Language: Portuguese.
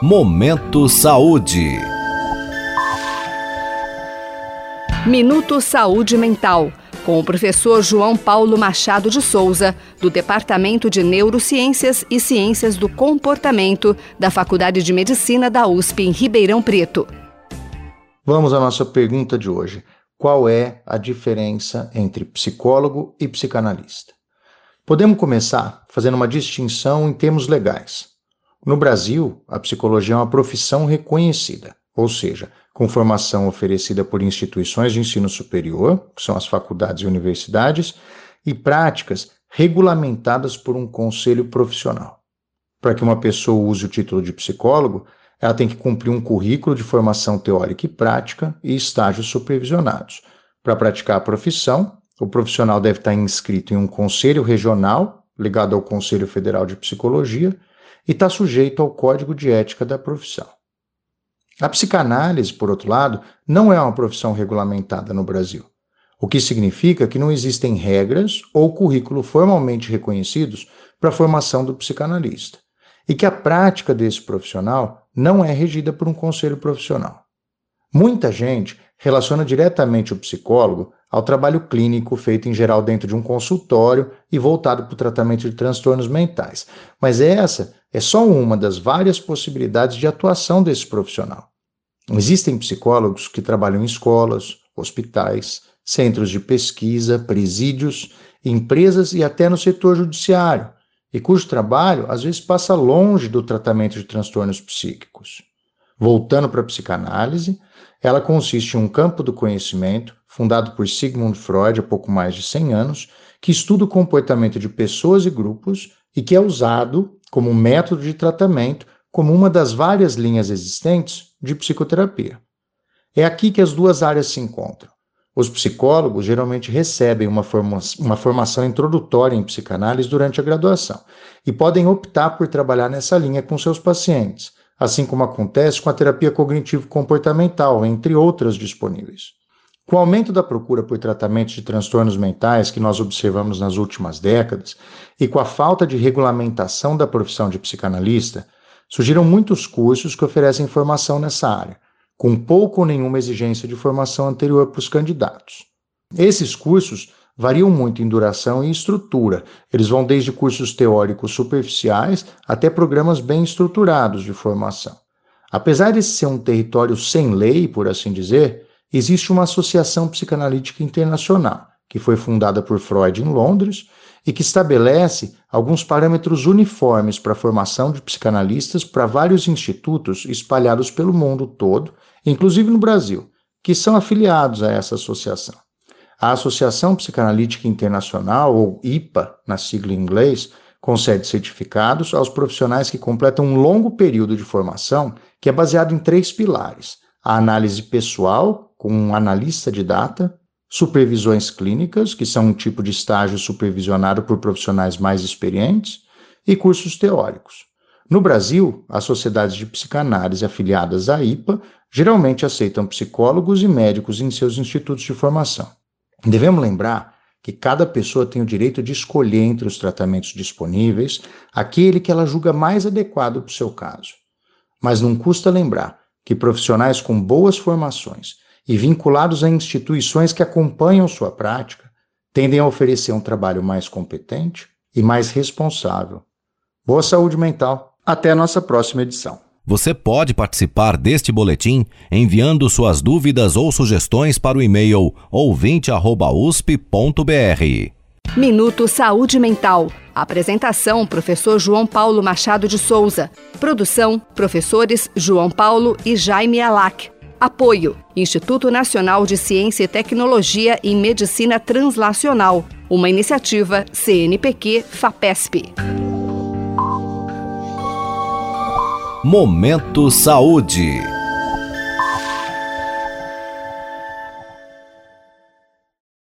Momento Saúde. Minuto Saúde Mental, com o professor João Paulo Machado de Souza, do Departamento de Neurociências e Ciências do Comportamento da Faculdade de Medicina da USP em Ribeirão Preto. Vamos à nossa pergunta de hoje. Qual é a diferença entre psicólogo e psicanalista? Podemos começar fazendo uma distinção em termos legais. No Brasil, a psicologia é uma profissão reconhecida, ou seja, com formação oferecida por instituições de ensino superior, que são as faculdades e universidades, e práticas regulamentadas por um conselho profissional. Para que uma pessoa use o título de psicólogo, ela tem que cumprir um currículo de formação teórica e prática e estágios supervisionados. Para praticar a profissão, o profissional deve estar inscrito em um conselho regional, ligado ao Conselho Federal de Psicologia, e está sujeito ao código de ética da profissão. A psicanálise, por outro lado, não é uma profissão regulamentada no Brasil, o que significa que não existem regras ou currículo formalmente reconhecidos para a formação do psicanalista, e que a prática desse profissional não é regida por um conselho profissional. Muita gente relaciona diretamente o psicólogo ao trabalho clínico feito em geral dentro de um consultório e voltado para o tratamento de transtornos mentais. Mas essa é só uma das várias possibilidades de atuação desse profissional. Existem psicólogos que trabalham em escolas, hospitais, centros de pesquisa, presídios, empresas e até no setor judiciário, e cujo trabalho às vezes passa longe do tratamento de transtornos psíquicos. Voltando para a psicanálise, ela consiste em um campo do conhecimento fundado por Sigmund Freud há pouco mais de 100 anos, que estuda o comportamento de pessoas e grupos e que é usado como método de tratamento, como uma das várias linhas existentes de psicoterapia. É aqui que as duas áreas se encontram. Os psicólogos geralmente recebem uma, forma uma formação introdutória em psicanálise durante a graduação e podem optar por trabalhar nessa linha com seus pacientes, assim como acontece com a terapia cognitivo-comportamental, entre outras disponíveis. Com o aumento da procura por tratamentos de transtornos mentais que nós observamos nas últimas décadas e com a falta de regulamentação da profissão de psicanalista, surgiram muitos cursos que oferecem formação nessa área, com pouco ou nenhuma exigência de formação anterior para os candidatos. Esses cursos variam muito em duração e estrutura. Eles vão desde cursos teóricos superficiais até programas bem estruturados de formação. Apesar de ser um território sem lei, por assim dizer, existe uma associação psicanalítica internacional, que foi fundada por Freud em Londres e que estabelece alguns parâmetros uniformes para a formação de psicanalistas para vários institutos espalhados pelo mundo todo, inclusive no Brasil, que são afiliados a essa associação. A Associação Psicanalítica Internacional, ou IPA, na sigla em inglês, concede certificados aos profissionais que completam um longo período de formação que é baseado em três pilares: a análise pessoal, com um analista de data, supervisões clínicas, que são um tipo de estágio supervisionado por profissionais mais experientes, e cursos teóricos. No Brasil, as sociedades de psicanálise afiliadas à IPA geralmente aceitam psicólogos e médicos em seus institutos de formação. Devemos lembrar que cada pessoa tem o direito de escolher entre os tratamentos disponíveis aquele que ela julga mais adequado para o seu caso. Mas não custa lembrar que profissionais com boas formações e vinculados a instituições que acompanham sua prática, tendem a oferecer um trabalho mais competente e mais responsável. Boa saúde mental. Até a nossa próxima edição. Você pode participar deste boletim enviando suas dúvidas ou sugestões para o e-mail ouvinte@usp.br. Minuto Saúde Mental. Apresentação: Professor João Paulo Machado de Souza. Produção: Professores João Paulo e Jaime Alac. Apoio: Instituto Nacional de Ciência e Tecnologia em Medicina Translacional, uma iniciativa CNPq-FAPESP. Momento Saúde.